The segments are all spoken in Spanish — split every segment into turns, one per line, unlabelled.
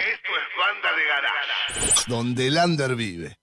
Esto es banda de garage.
donde el under vive.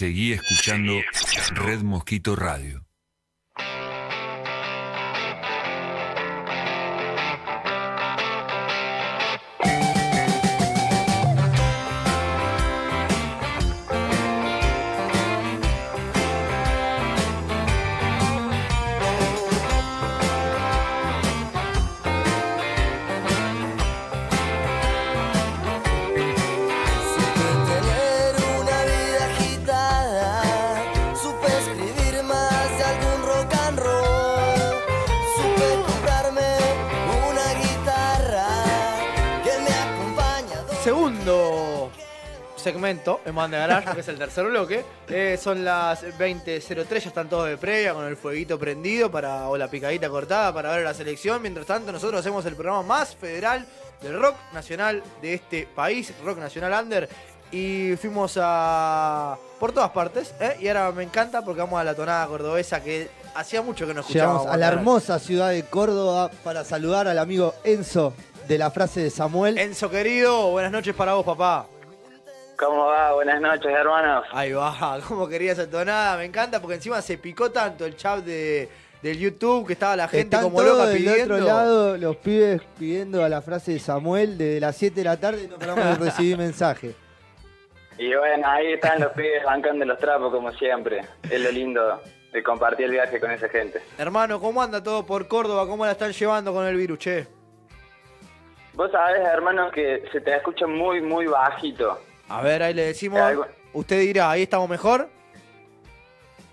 Seguí escuchando Red Mosquito Radio.
Segmento en Banda Garage, que es el tercer bloque. Eh, son las 20.03, ya están todos de previa con el fueguito prendido para, o la picadita cortada para ver la selección. Mientras tanto, nosotros hacemos el programa más federal del rock nacional de este país, Rock Nacional Under. Y fuimos a. por todas partes, ¿eh? Y ahora me encanta porque vamos a la tonada cordobesa que hacía mucho que no escuchábamos.
Llegamos a la hermosa ciudad de Córdoba para saludar al amigo Enzo de la frase de Samuel.
Enzo querido, buenas noches para vos, papá.
¿Cómo va? Buenas noches, hermanos.
Ahí va, como quería esa tonada, me encanta porque encima se picó tanto el chat de, del YouTube que estaba la gente
Están
como loca
del
pidiendo.
otro lado los pibes pidiendo a la frase de Samuel desde las 7 de la tarde y no paramos de recibir mensaje.
Y bueno, ahí están los pibes bancando los trapos como siempre. Es lo lindo de compartir el viaje con esa gente.
Hermano, ¿cómo anda todo por Córdoba? ¿Cómo la están llevando con el virus, che?
Vos sabés, hermano, que se te escucha muy, muy bajito.
A ver, ahí le decimos. Usted dirá, ¿ahí estamos mejor?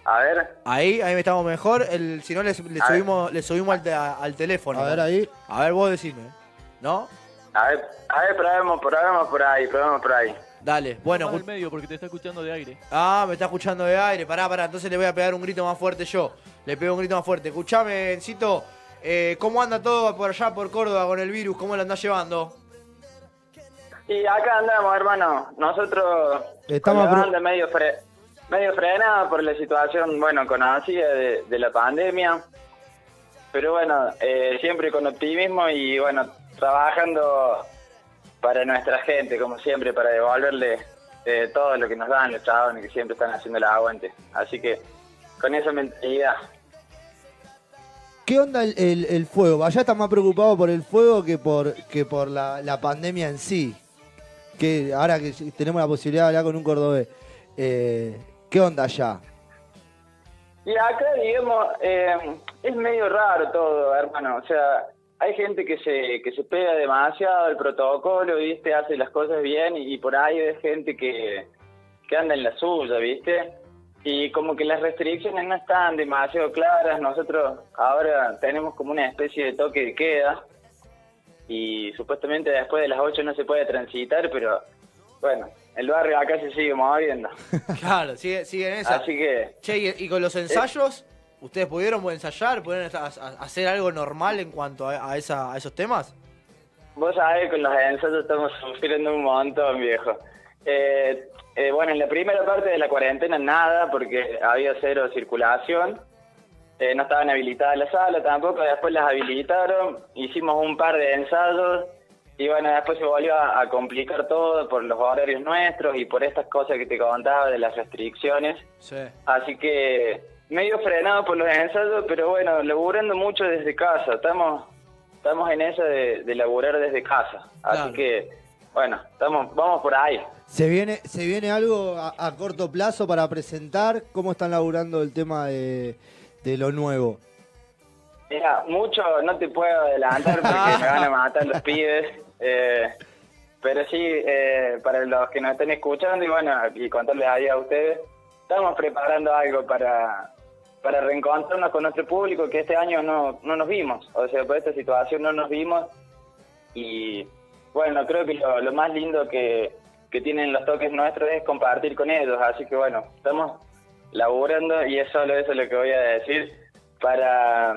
A ver,
Ahí, ahí estamos mejor. El, si no, le, subimos, le subimos al, te- al teléfono.
A ver ahí.
A ver, vos decime. ¿No?
a ver, a ver, probemos, probemos por ahí, probemos por ahí.
Dale, bueno.
Más medio porque te está escuchando de aire.
Ah, me está escuchando de aire. Pará, pará. Entonces le voy a pegar un grito más fuerte yo. Le pego un grito más fuerte. Escuchame, Encito. eh, ¿Cómo anda todo por allá por Córdoba con el virus? ¿Cómo lo andás llevando?
Y acá andamos, hermano. Nosotros
Estamos
banda medio, fre medio frenada por la situación, bueno, conocida de, de la pandemia. Pero bueno, eh, siempre con optimismo y bueno, trabajando para nuestra gente, como siempre, para devolverle eh, todo lo que nos dan los chavos que siempre están haciendo el aguante. Así que con esa mentalidad.
¿Qué onda el, el- el fuego? Allá está más preocupado por el fuego que por, que por la, la pandemia en sí. Que ahora que tenemos la posibilidad de hablar con un cordobés. eh, ¿Qué onda allá?
Y acá, digamos, eh, es medio raro todo, hermano. O sea, hay gente que se, que se pega demasiado al protocolo, ¿viste? Hace las cosas bien y, por ahí hay gente que, que anda en la suya, ¿viste? Y como que las restricciones no están demasiado claras. Nosotros ahora tenemos como una especie de toque de queda y supuestamente después de las 8 no se puede transitar, pero bueno, el barrio acá se sigue moviendo.
Claro, sigue, sigue en esa.
Así que...
Che, y, y con los ensayos, ¿ustedes pudieron ensayar? ¿Pudieron hacer algo normal en cuanto a, a esa- a esos temas?
Vos sabés, con los ensayos estamos sufriendo un montón, viejo. Eh, eh, bueno, en la primera parte de la cuarentena nada, porque había cero circulación. Eh, no estaban habilitadas las salas tampoco, después las habilitaron, hicimos un par de ensayos y bueno, después se volvió a, a complicar todo por los horarios nuestros y por estas cosas que te contaba de las restricciones.
Sí.
Así que medio frenado por los ensayos, pero bueno, laburando mucho desde casa. Estamos estamos en esa de, de laburar desde casa. Así
Claro.
que, bueno, estamos vamos por ahí.
¿Se viene, ¿Se viene algo a, a corto plazo para presentar? ¿Cómo están laburando el tema de, de lo nuevo?
Mira, mucho no te puedo adelantar porque me van a matar los pibes. eh, pero sí, eh, para los que nos estén escuchando y bueno, y contarles ahí a ustedes, estamos preparando algo para, para reencontrarnos con nuestro público que este año no, no nos vimos. O sea, por esta situación no nos vimos. Y bueno, creo que lo, lo más lindo que, que tienen los toques nuestros es compartir con ellos. Así que bueno, estamos laburando y es solo eso lo que voy a decir para,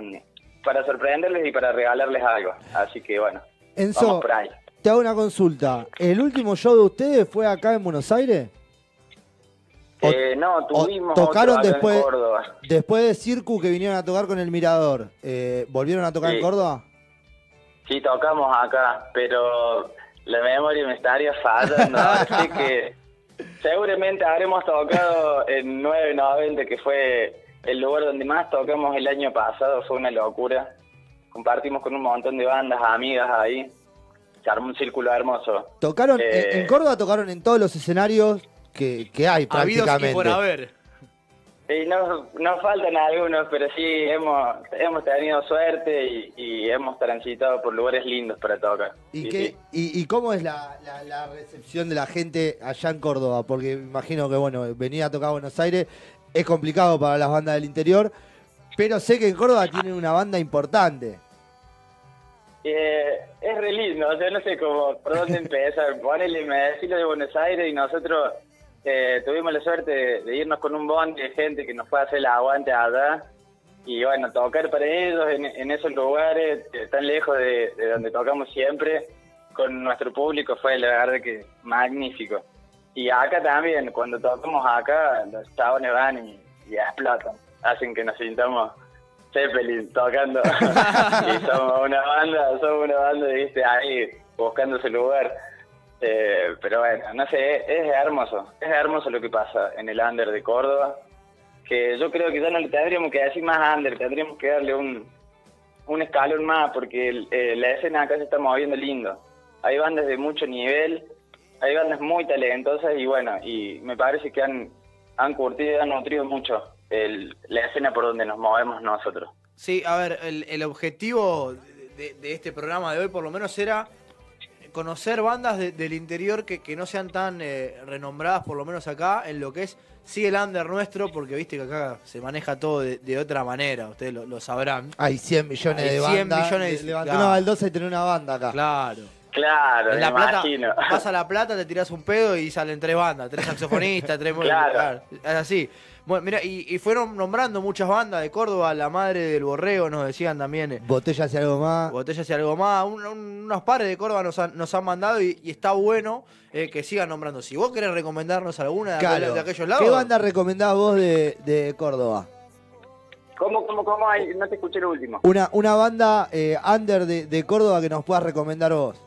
para sorprenderles y para regalarles algo. Así que bueno,
Enzo,
vamos por ahí.
te hago una consulta. ¿El último show de ustedes fue acá en Buenos Aires?
Eh, no, tuvimos
tocaron
otro
después-
en Córdoba.
Después de Circu que vinieron a tocar con el Mirador, eh, ¿volvieron a tocar en. Córdoba?
Sí, tocamos acá, pero la memoria me estaría fallando. Así que Seguramente habremos tocado en 990, que fue el lugar donde más tocamos el año pasado, fue una locura. Compartimos con un montón de bandas, amigas ahí. Se armó un círculo hermoso.
Tocaron,
Eh,
en, en Córdoba tocaron en todos los escenarios que, que hay
Habidos y
prácticamente.
por haber.
Y no, nos faltan algunos, pero sí hemos, hemos tenido suerte y, y hemos transitado por lugares lindos para tocar.
¿Y,
Sí,
qué,
sí.
y, y cómo es la, la- la recepción de la gente allá en Córdoba? Porque imagino que, bueno, venir a tocar a Buenos Aires es complicado para las bandas del interior, pero sé que en Córdoba tienen una banda importante.
Eh, es re lindo, o sea, no sé cómo, por dónde empezar. Ponele, me decís lo de Buenos Aires y nosotros eh, tuvimos la suerte de, de irnos con un bondi de gente que nos fue a hacer el aguante allá. Y bueno, tocar para ellos en, en esos lugares eh, tan lejos de, de donde tocamos siempre, con nuestro público fue la verdad que magnífico. Y acá también, cuando tocamos acá, los chabones van y, y explotan. Hacen que nos sintamos Zeppelin tocando. y somos una banda, somos una banda, viste, ahí buscando ese lugar. Eh, pero bueno, no sé, es, hermoso. Es hermoso lo que pasa en el under de Córdoba. Que yo creo que ya no le tendríamos que decir más under, tendríamos que darle un, un escalón más, porque eh, la escena acá se está moviendo lindo. Hay bandas de mucho nivel, hay bandas muy talentosas y bueno, y me parece que han, han curtido y han nutrido mucho la escena por donde nos movemos nosotros.
Sí, a ver, el, el objetivo de, de este programa de hoy por lo menos era conocer bandas de- del interior que, que no sean tan eh, renombradas, por lo menos acá, en lo que es sí el under nuestro, porque viste que acá se maneja todo de, de otra manera, ustedes lo, lo sabrán.
Hay 100 millones
Hay
de
100
bandas.
millones,
Le- levantar
claro.
una baldosa y tener una banda acá.
Claro.
Claro,
En
me
La Plata,
imagino.
vas a La Plata, te tiras un pedo y salen tres bandas, tres saxofonistas, tres
Claro.
Es así. Bueno, mira, y, y fueron nombrando muchas bandas de Córdoba, La Madre del Borrego, nos decían también. eh,
Botellas y algo más.
Botellas y algo más. Un- un- unos pares de Córdoba nos han, nos han mandado y, y está bueno eh, que sigan nombrando. Si vos querés recomendarnos alguna de, aquel-
Claro.
de aquellos lados.
¿Qué banda recomendás vos de, de Córdoba?
¿Cómo, cómo, cómo? Ay, no te escuché lo último.
Una, una banda eh, under de, de Córdoba que nos puedas recomendar vos.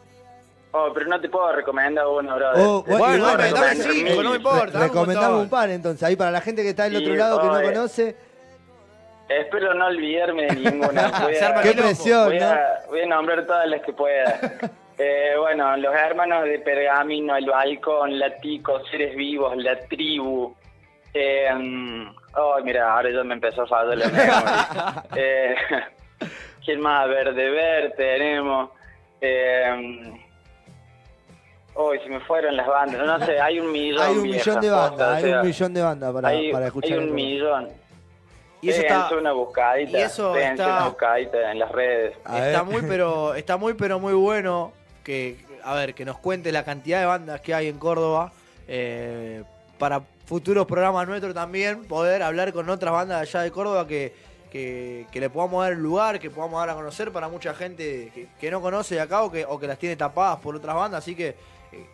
Oh, pero no te puedo recomendar uno, brother.
Oh, bueno, bueno,
cinco, no me importa.
Re-
dame un
par entonces, ahí para la gente que está del
Sí,
otro lado que no conoce.
Espero no olvidarme de ninguna. A,
Qué presión,
voy,
¿no?
a, voy a nombrar todas las que pueda. Eh, bueno, los hermanos de Pergamino, el Balcón, la Tico, Seres Vivos, la Tribu. Eh, oh, mira, ahora ya me empezó a fallar la memoria. eh, ¿Quién más? Verde Ver tenemos. Eh, Hoy se me fueron las bandas. No sé, hay un millón.
Hay un millón de bandas,
o
hay
sea,
un millón de bandas para,
hay,
para escuchar.
hay un millón.
Y eso está,
una buscadita.
y eso está-
una buscadita en las redes.
Está muy, pero, está muy, pero muy bueno que, a ver, que nos cuente la cantidad de bandas que hay en Córdoba. eh, para futuros programas nuestros también, poder hablar con otras bandas de allá de Córdoba que, que, que le podamos dar lugar, que podamos dar a conocer para mucha gente que, que no conoce de acá o que, o que las tiene tapadas por otras bandas. Así que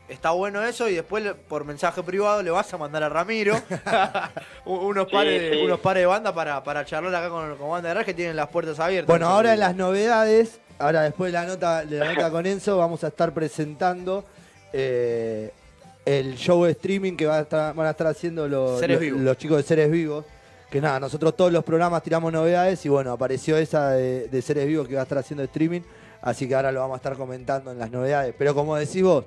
está bueno eso y después por mensaje privado le vas a mandar a Ramiro un- unos,
Sí,
pares,
sí.
unos pares de banda para, para charlar acá con, con Banda de Garage que tienen las puertas abiertas.
Bueno,
No
ahora en las novedades, ahora después de la nota, de la nota con Enzo, vamos a estar presentando eh, el show de streaming que va a estar- van a estar haciendo los, los chicos de Seres Vivos. Que nada, nosotros todos los programas tiramos novedades y bueno, apareció esa de, de Seres Vivos que va a estar haciendo streaming, así que ahora lo vamos a estar comentando en las novedades. Pero como decís vos,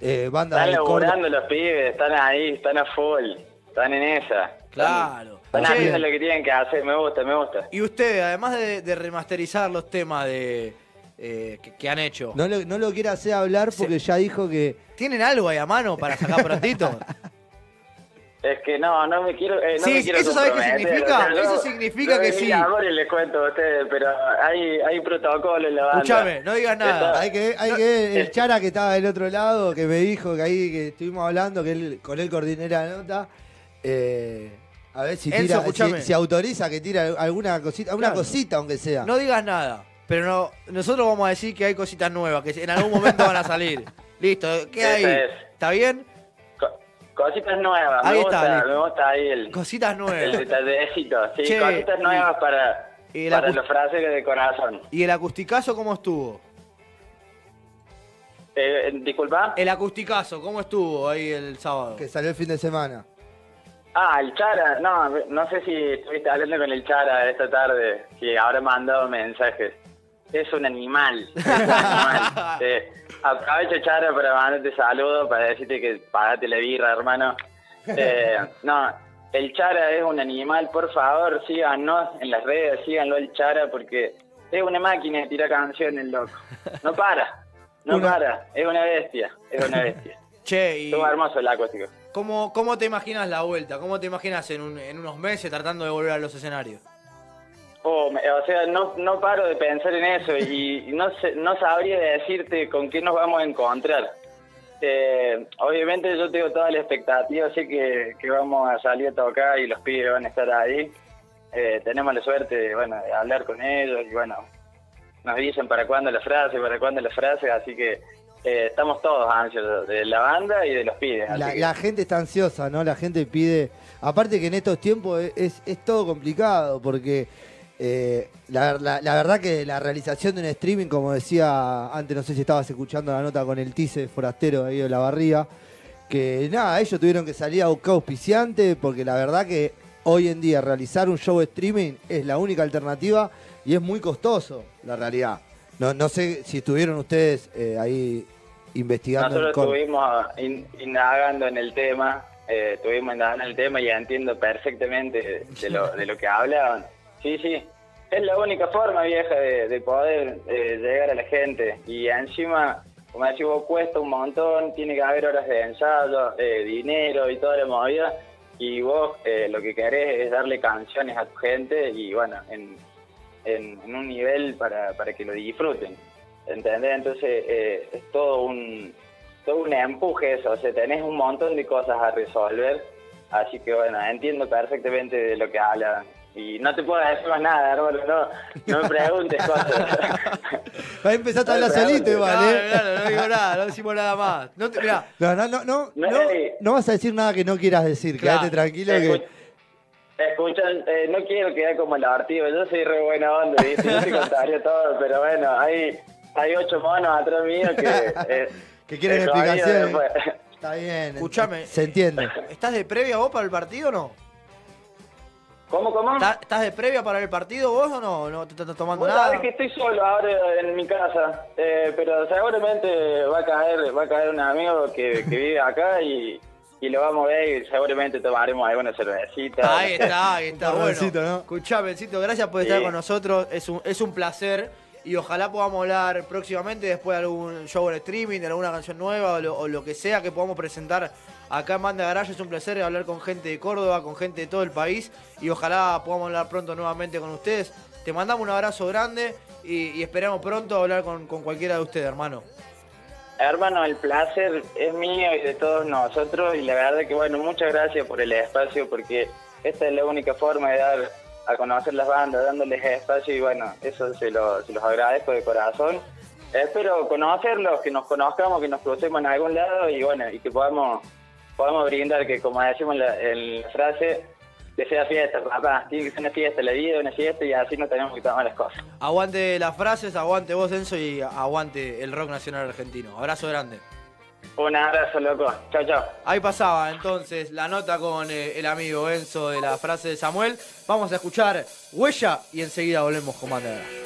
eh, bandas
Están laburando los pibes, están ahí, están a full. Están en esa.
Claro.
Están haciendo lo que tienen que hacer, me gusta, me gusta.
Y ustedes, además de, de remasterizar los temas de eh, que, que han hecho,
No lo, no lo quiere hacer hablar porque ya dijo que
¿tienen algo ahí a mano para sacar prontito?
Es que no, no me quiero. eh, no
Sí,
me quiero
¿eso sabés qué significa?
o sea, no-
Eso significa
no
que sí.
amor y les cuento a ustedes, pero hay, hay protocolo en la banda.
Escúchame, no digas nada.
Está-
Hay que, hay
No,
que el. Chara que estaba del otro lado, que me dijo que ahí que estuvimos hablando, que él, con él coordiné la nota. eh, a ver si
Enzo,
tira,
escúchame.
si, si autoriza que tira alguna cosita, una
Claro.
cosita aunque sea.
No digas nada. Pero no, nosotros vamos a decir que hay cositas nuevas, que en algún momento van a salir. Listo, ¿qué hay?
Es.
¿Está bien?
Co- cositas nuevas,
Ahí
me
está,
gusta, me gusta ahí el,
Cositas
el
nuevas.
detallecito. Sí,
Che,
cositas
y-
nuevas para,
y el
para los frases de corazón.
¿Y el acusticazo cómo estuvo?
Eh, disculpa.
El acusticazo, ¿cómo estuvo ahí el sábado?
Que salió el fin de semana.
Ah, el Chara, no, no sé si estuviste hablando con el Chara esta tarde, si habrá mandado mensajes. Es un animal. es un animal. Eh, aprovecho, Chara, para mandarte saludos, para decirte que pagate la birra, hermano. Eh, no, el Chara es un animal, por favor, síganos en las redes, síganlo el Chara, porque es una máquina de tirar canciones, loco. No para, no
Una-
para, es una bestia, es una bestia.
Che, y
Estuvo hermoso el acústico.
¿cómo, ¿cómo te imaginas la vuelta? ¿Cómo te imaginas en, un- en unos meses tratando de volver a los escenarios?
Oh, o sea, no, no paro de pensar en eso y, no, sé- no sabría decirte con qué nos vamos a encontrar. Eh, obviamente yo tengo toda la expectativa, sé que, que vamos a salir a tocar y los pibes van a estar ahí. Eh, tenemos la suerte de, bueno, de hablar con ellos y bueno, nos dicen para cuándo la frase, para cuándo la frase, así que eh, estamos todos ansiosos de la banda y de los pibes. así
La,
que-
la gente está ansiosa, ¿no? La gente pide. Aparte que en estos tiempos es, es, es todo complicado porque eh, la, la- la verdad que la realización de un streaming, como decía antes, no sé si estabas escuchando la nota con el Tice Forastero ahí de la barría, que nada, ellos tuvieron que salir a buscar auspiciante porque la verdad que hoy en día realizar un show streaming es la única alternativa y es muy costoso, la realidad. No, no sé si estuvieron ustedes eh, ahí investigando.
Nosotros
Cor-
estuvimos in- indagando en el tema, eh, estuvimos indagando en el tema y ya entiendo perfectamente de lo, de lo que hablaban. Sí, sí, es la única forma, vieja, de, de poder eh, llegar a la gente. Y encima, como decís vos, cuesta un montón, tiene que haber horas de ensayo, eh, dinero y toda la movida. Y vos eh, lo que querés es darle canciones a tu gente y bueno, en, en, en un nivel para, para que lo disfruten. ¿Entendés? Entonces eh, es todo un, todo un empuje eso, o sea, tenés un montón de cosas a resolver, así que bueno, entiendo perfectamente de lo que hablan. Y no te puedo decir más nada, hermano, no, no me preguntes cosas.
Ahí empezaste a hablar
No,
solito igual, ¿eh?
claro, no digo nada, no decimos nada más. No te, mirá,
No, no, no, no,
No,
no,
eh.
no vas a decir nada que no quieras decir,
Claro.
quédate tranquilo que...
Escuchan, eh, no quiero quedar como el artigo, yo soy re buena onda, ¿viste? yo te contaría todo, pero bueno, hay, hay ocho monos atrás mío que... eh,
Que quieren explicaciones. Está bien.
Escuchame.
Se entiende.
¿estás de previa vos para el partido o no?
¿Cómo, cómo?
¿Estás, de previa para el partido vos o no? ¿No te estás tomando nada?
sabés que estoy solo ahora en mi casa, eh, pero seguramente va a caer va a caer un amigo que, que vive acá y, y lo vamos a ver y seguramente tomaremos alguna cervecita.
Ahí está, ahí está. Bueno,
¿no?
escuchame, Bencito, gracias por estar
Sí.
con nosotros. Es un, es un placer. Y ojalá podamos hablar próximamente después de algún show en streaming, de alguna canción nueva o lo, o lo que sea que podamos presentar acá en Banda Garage. Es un placer hablar con gente de Córdoba, con gente de todo el país. Y ojalá podamos hablar pronto nuevamente con ustedes. Te mandamos un abrazo grande y, y esperamos pronto hablar con, con cualquiera de ustedes, hermano.
Hermano, el placer es mío y de todos nosotros y la verdad que bueno, muchas gracias por el espacio porque esta es la única forma de dar a conocer las bandas, dándoles espacio y bueno, eso se, lo- se los agradezco de corazón. Espero conocerlos, que nos conozcamos, que nos crucemos en algún lado y bueno, y que podamos, podamos brindar que como decimos en la, en la frase, que sea fiesta, papá, tiene que ser una fiesta, la vida una fiesta y así no tenemos que tomar las cosas.
Aguante las frases, aguante vos, Enzo, y aguante el rock nacional argentino. Abrazo grande.
Un abrazo, loco. Chao, chao.
Ahí pasaba entonces la nota con eh, el amigo Enzo de la frase de Samuel. Vamos a escuchar Huella y enseguida volvemos con Garage.